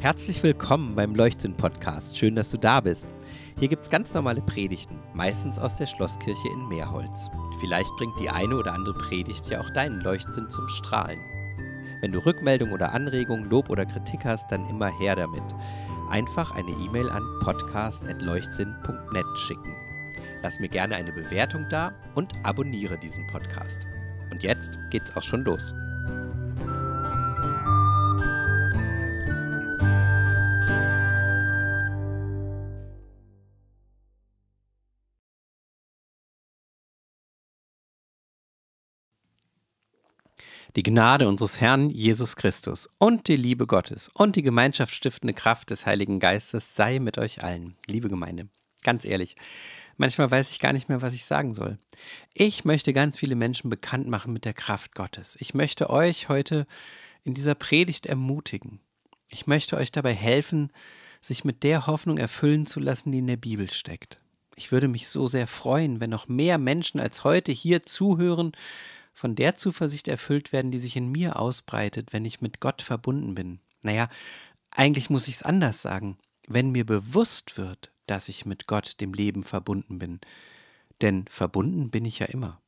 Herzlich willkommen beim Leuchtsinn-Podcast. Schön, dass du da bist. Hier gibt es ganz normale Predigten, meistens aus der Schlosskirche in Meerholz. Vielleicht bringt die eine oder andere Predigt ja auch deinen Leuchtsinn zum Strahlen. Wenn du Rückmeldung oder Anregung, Lob oder Kritik hast, dann immer her damit. Einfach eine E-Mail an podcast.leuchtsinn.net schicken. Lass mir gerne eine Bewertung da und abonniere diesen Podcast. Und jetzt geht's auch schon los. Die Gnade unseres Herrn Jesus Christus und die Liebe Gottes und die gemeinschaftsstiftende Kraft des Heiligen Geistes sei mit euch allen, liebe Gemeinde. Ganz ehrlich, manchmal weiß ich gar nicht mehr, was ich sagen soll. Ich möchte ganz viele Menschen bekannt machen mit der Kraft Gottes. Ich möchte euch heute in dieser Predigt ermutigen. Ich möchte euch dabei helfen, sich mit der Hoffnung erfüllen zu lassen, die in der Bibel steckt. Ich würde mich so sehr freuen, wenn noch mehr Menschen als heute hier zuhören von der Zuversicht erfüllt werden, die sich in mir ausbreitet, wenn ich mit Gott verbunden bin. Naja, eigentlich muss ich es anders sagen, wenn mir bewusst wird, dass ich mit Gott, dem Leben, verbunden bin. Denn verbunden bin ich ja immer.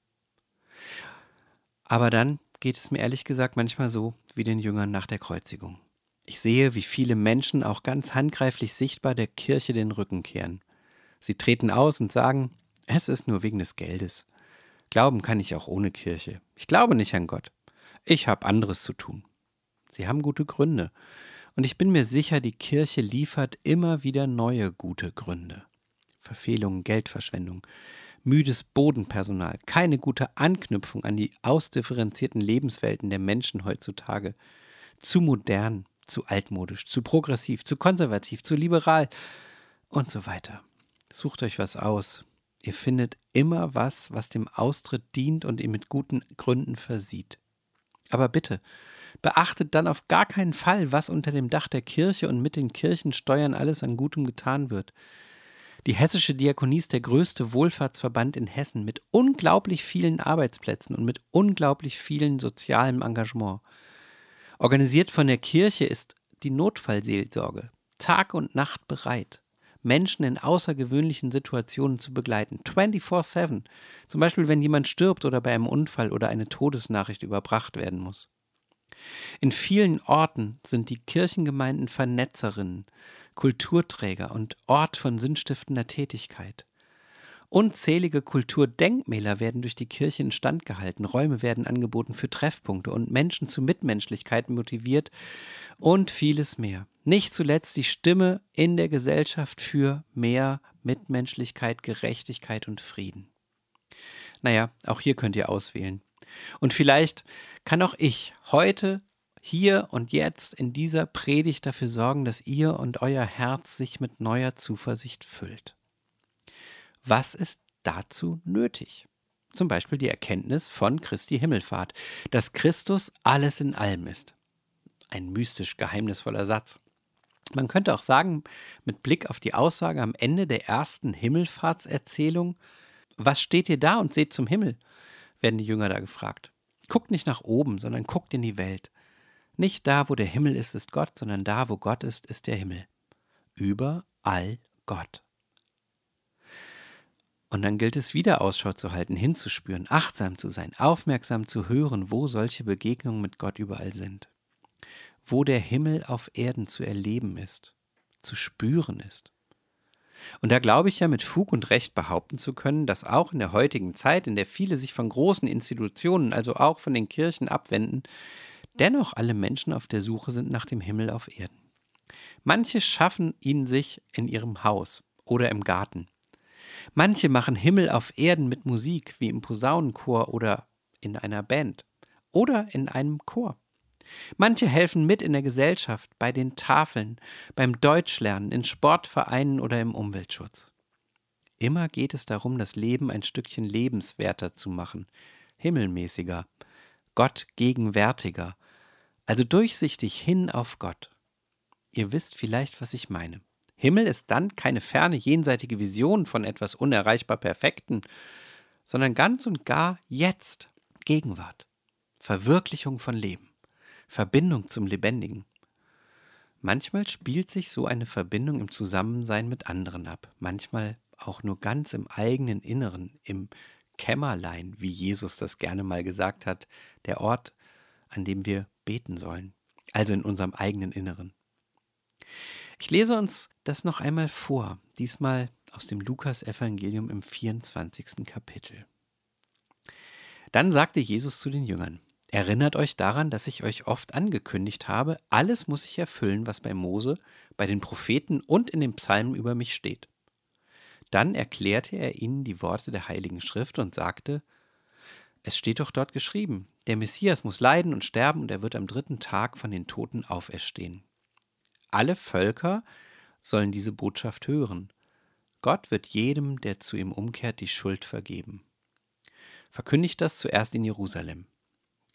Aber dann geht es mir ehrlich gesagt manchmal so wie den Jüngern nach der Kreuzigung. Ich sehe, wie viele Menschen auch ganz handgreiflich sichtbar der Kirche den Rücken kehren. Sie treten aus und sagen, es ist nur wegen des Geldes. Glauben kann ich auch ohne Kirche. Ich glaube nicht an Gott. Ich habe anderes zu tun. Sie haben gute Gründe. Und ich bin mir sicher, die Kirche liefert immer wieder neue gute Gründe. Verfehlungen, Geldverschwendung, müdes Bodenpersonal, keine gute Anknüpfung an die ausdifferenzierten Lebenswelten der Menschen heutzutage. Zu modern, zu altmodisch, zu progressiv, zu konservativ, zu liberal und so weiter. Sucht euch was aus, Ihr findet immer was, was dem Austritt dient und ihr mit guten Gründen versieht. Aber bitte, beachtet dann auf gar keinen Fall, was unter dem Dach der Kirche und mit den Kirchensteuern alles an Gutem getan wird. Die hessische Diakonie ist der größte Wohlfahrtsverband in Hessen mit unglaublich vielen Arbeitsplätzen und mit unglaublich vielen sozialem Engagement. Organisiert von der Kirche ist die Notfallseelsorge Tag und Nacht bereit. Menschen in außergewöhnlichen Situationen zu begleiten. 24-7. Zum Beispiel, wenn jemand stirbt oder bei einem Unfall oder eine Todesnachricht überbracht werden muss. In vielen Orten sind die Kirchengemeinden Vernetzerinnen, Kulturträger und Ort von sinnstiftender Tätigkeit. Unzählige Kulturdenkmäler werden durch die Kirche instand gehalten, Räume werden angeboten für Treffpunkte und Menschen zu Mitmenschlichkeit motiviert und vieles mehr. Nicht zuletzt die Stimme in der Gesellschaft für mehr Mitmenschlichkeit, Gerechtigkeit und Frieden. Naja, auch hier könnt ihr auswählen. Und vielleicht kann auch ich heute, hier und jetzt in dieser Predigt dafür sorgen, dass ihr und euer Herz sich mit neuer Zuversicht füllt. Was ist dazu nötig? Zum Beispiel die Erkenntnis von Christi Himmelfahrt, dass Christus alles in allem ist. Ein mystisch geheimnisvoller Satz. Man könnte auch sagen, mit Blick auf die Aussage am Ende der ersten Himmelfahrtserzählung, was steht ihr da und seht zum Himmel? werden die Jünger da gefragt. Guckt nicht nach oben, sondern guckt in die Welt. Nicht da, wo der Himmel ist, ist Gott, sondern da, wo Gott ist, ist der Himmel. Überall Gott. Und dann gilt es wieder Ausschau zu halten, hinzuspüren, achtsam zu sein, aufmerksam zu hören, wo solche Begegnungen mit Gott überall sind. Wo der Himmel auf Erden zu erleben ist, zu spüren ist. Und da glaube ich ja mit Fug und Recht behaupten zu können, dass auch in der heutigen Zeit, in der viele sich von großen Institutionen, also auch von den Kirchen abwenden, dennoch alle Menschen auf der Suche sind nach dem Himmel auf Erden. Manche schaffen ihn sich in ihrem Haus oder im Garten. Manche machen Himmel auf Erden mit Musik, wie im Posaunenchor oder in einer Band oder in einem Chor. Manche helfen mit in der Gesellschaft, bei den Tafeln, beim Deutschlernen, in Sportvereinen oder im Umweltschutz. Immer geht es darum, das Leben ein Stückchen lebenswerter zu machen, himmelmäßiger, Gott gegenwärtiger, also durchsichtig hin auf Gott. Ihr wisst vielleicht, was ich meine. Himmel ist dann keine ferne jenseitige Vision von etwas unerreichbar Perfekten, sondern ganz und gar jetzt, Gegenwart, Verwirklichung von Leben, Verbindung zum Lebendigen. Manchmal spielt sich so eine Verbindung im Zusammensein mit anderen ab, manchmal auch nur ganz im eigenen Inneren, im Kämmerlein, wie Jesus das gerne mal gesagt hat, der Ort, an dem wir beten sollen, also in unserem eigenen Inneren. Ich lese uns das noch einmal vor, diesmal aus dem Lukas-Evangelium im 24. Kapitel. Dann sagte Jesus zu den Jüngern: Erinnert euch daran, dass ich euch oft angekündigt habe, alles muss ich erfüllen, was bei Mose, bei den Propheten und in den Psalmen über mich steht. Dann erklärte er ihnen die Worte der Heiligen Schrift und sagte, es steht doch dort geschrieben, der Messias muss leiden und sterben und er wird am dritten Tag von den Toten auferstehen. Alle Völker sollen diese Botschaft hören. Gott wird jedem, der zu ihm umkehrt, die Schuld vergeben. Verkündigt das zuerst in Jerusalem.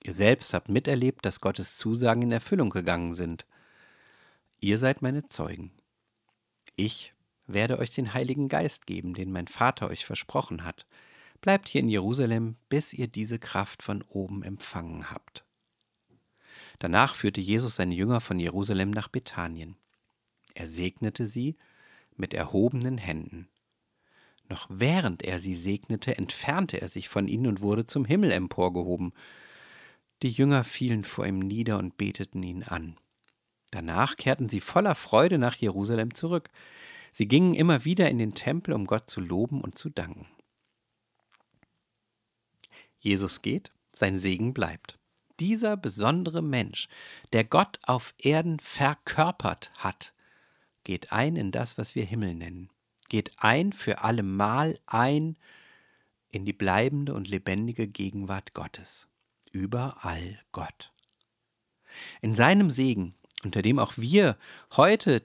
Ihr selbst habt miterlebt, dass Gottes Zusagen in Erfüllung gegangen sind. Ihr seid meine Zeugen. Ich werde euch den Heiligen Geist geben, den mein Vater euch versprochen hat. Bleibt hier in Jerusalem, bis ihr diese Kraft von oben empfangen habt. Danach führte Jesus seine Jünger von Jerusalem nach Bethanien. Er segnete sie mit erhobenen Händen. Noch während er sie segnete, entfernte er sich von ihnen und wurde zum Himmel emporgehoben. Die Jünger fielen vor ihm nieder und beteten ihn an. Danach kehrten sie voller Freude nach Jerusalem zurück. Sie gingen immer wieder in den Tempel, um Gott zu loben und zu danken. Jesus geht, sein Segen bleibt dieser besondere Mensch, der Gott auf Erden verkörpert hat, geht ein in das, was wir Himmel nennen, geht ein für allemal ein in die bleibende und lebendige Gegenwart Gottes. Überall Gott. In seinem Segen, unter dem auch wir heute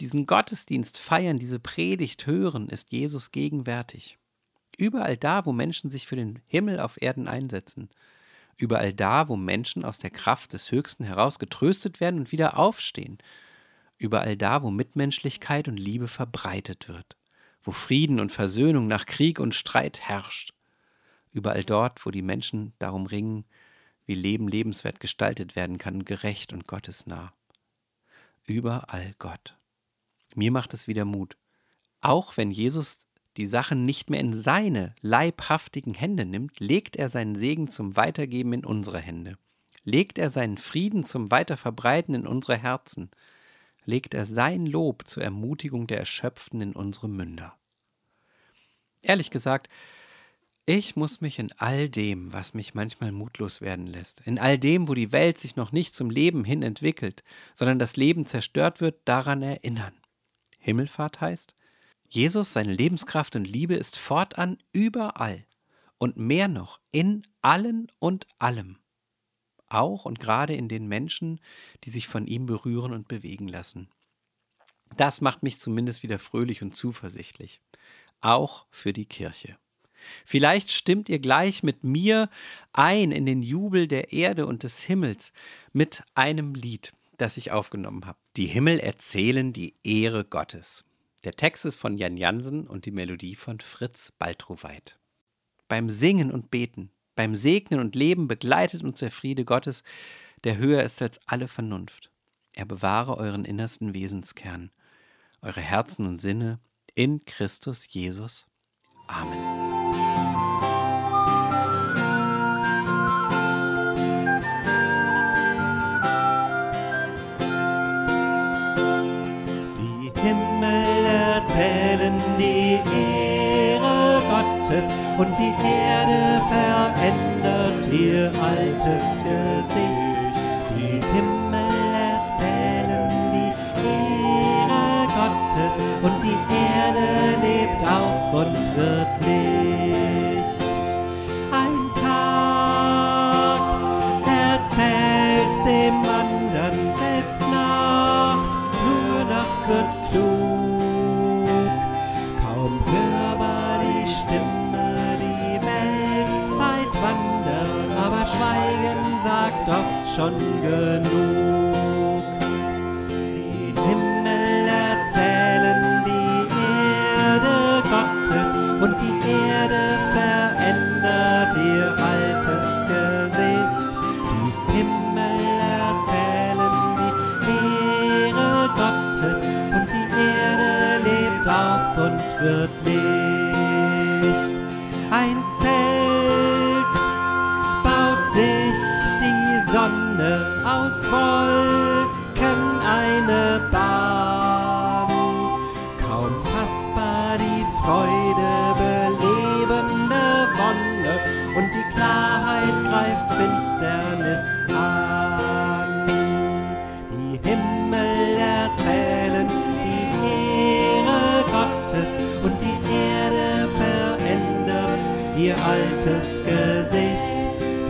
diesen Gottesdienst feiern, diese Predigt hören, ist Jesus gegenwärtig. Überall da, wo Menschen sich für den Himmel auf Erden einsetzen, überall da, wo Menschen aus der Kraft des Höchsten heraus getröstet werden und wieder aufstehen, überall da, wo Mitmenschlichkeit und Liebe verbreitet wird, wo Frieden und Versöhnung nach Krieg und Streit herrscht, überall dort, wo die Menschen darum ringen, wie Leben lebenswert gestaltet werden kann, gerecht und gottesnah. Überall Gott. Mir macht es wieder Mut. Auch wenn Jesus die Sachen nicht mehr in seine leibhaftigen Hände nimmt, legt er seinen Segen zum Weitergeben in unsere Hände. Legt er seinen Frieden zum Weiterverbreiten in unsere Herzen. Legt er sein Lob zur Ermutigung der Erschöpften in unsere Münder. Ehrlich gesagt, ich muss mich in all dem, was mich manchmal mutlos werden lässt, in all dem, wo die Welt sich noch nicht zum Leben hin entwickelt, sondern das Leben zerstört wird, daran erinnern. Himmelfahrt heißt, Jesus, seine Lebenskraft und Liebe ist fortan überall und mehr noch in allen und allem. Auch und gerade in den Menschen, die sich von ihm berühren und bewegen lassen. Das macht mich zumindest wieder fröhlich und zuversichtlich. Auch für die Kirche. Vielleicht stimmt ihr gleich mit mir ein in den Jubel der Erde und des Himmels mit einem Lied, das ich aufgenommen habe. Die Himmel erzählen die Ehre Gottes. Der Text ist von Jan Jansen und die Melodie von Fritz Baltroweit. Beim Singen und Beten, beim Segnen und Leben begleitet uns der Friede Gottes, der höher ist als alle Vernunft. Er bewahre euren innersten Wesenskern, eure Herzen und Sinne in Christus Jesus. Amen. Und die Erde verändert ihr altes Gesicht. Die Himmel erzählen die Ehre Gottes und die Erde lebt auf und wird Licht. sagt oft schon genug. Den Himmel erzählen die Erde Gottes und die Erde verändert ihr altes Gesicht. Die Himmel erzählen die Ehre Gottes und die Erde lebt auf und wird leben. Finsternis an. Die Himmel erzählen die Ehre Gottes und die Erde verändert ihr altes Gesicht.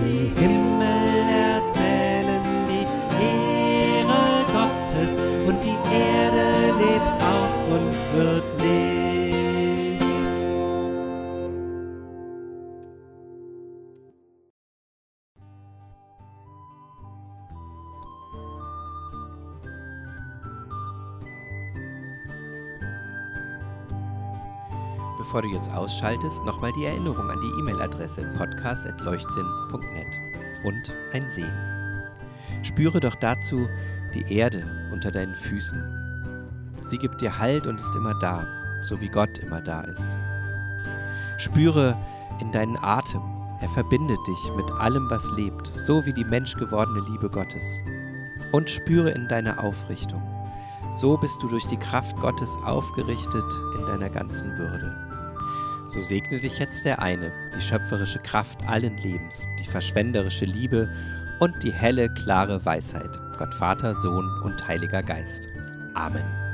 Die Himmel erzählen die Ehre Gottes und die Erde lebt auf und wird Licht. Bevor du jetzt ausschaltest, nochmal die Erinnerung an die E-Mail-Adresse podcast.leuchtsinn.net und ein Sehen. Spüre doch dazu die Erde unter deinen Füßen. Sie gibt dir Halt und ist immer da, so wie Gott immer da ist. Spüre in deinen Atem, er verbindet dich mit allem, was lebt, so wie die menschgewordene Liebe Gottes. Und spüre in deine Aufrichtung. So bist du durch die Kraft Gottes aufgerichtet in deiner ganzen Würde. So segne dich jetzt der eine, die schöpferische Kraft allen Lebens, die verschwenderische Liebe und die helle, klare Weisheit, Gott Vater, Sohn und Heiliger Geist. Amen.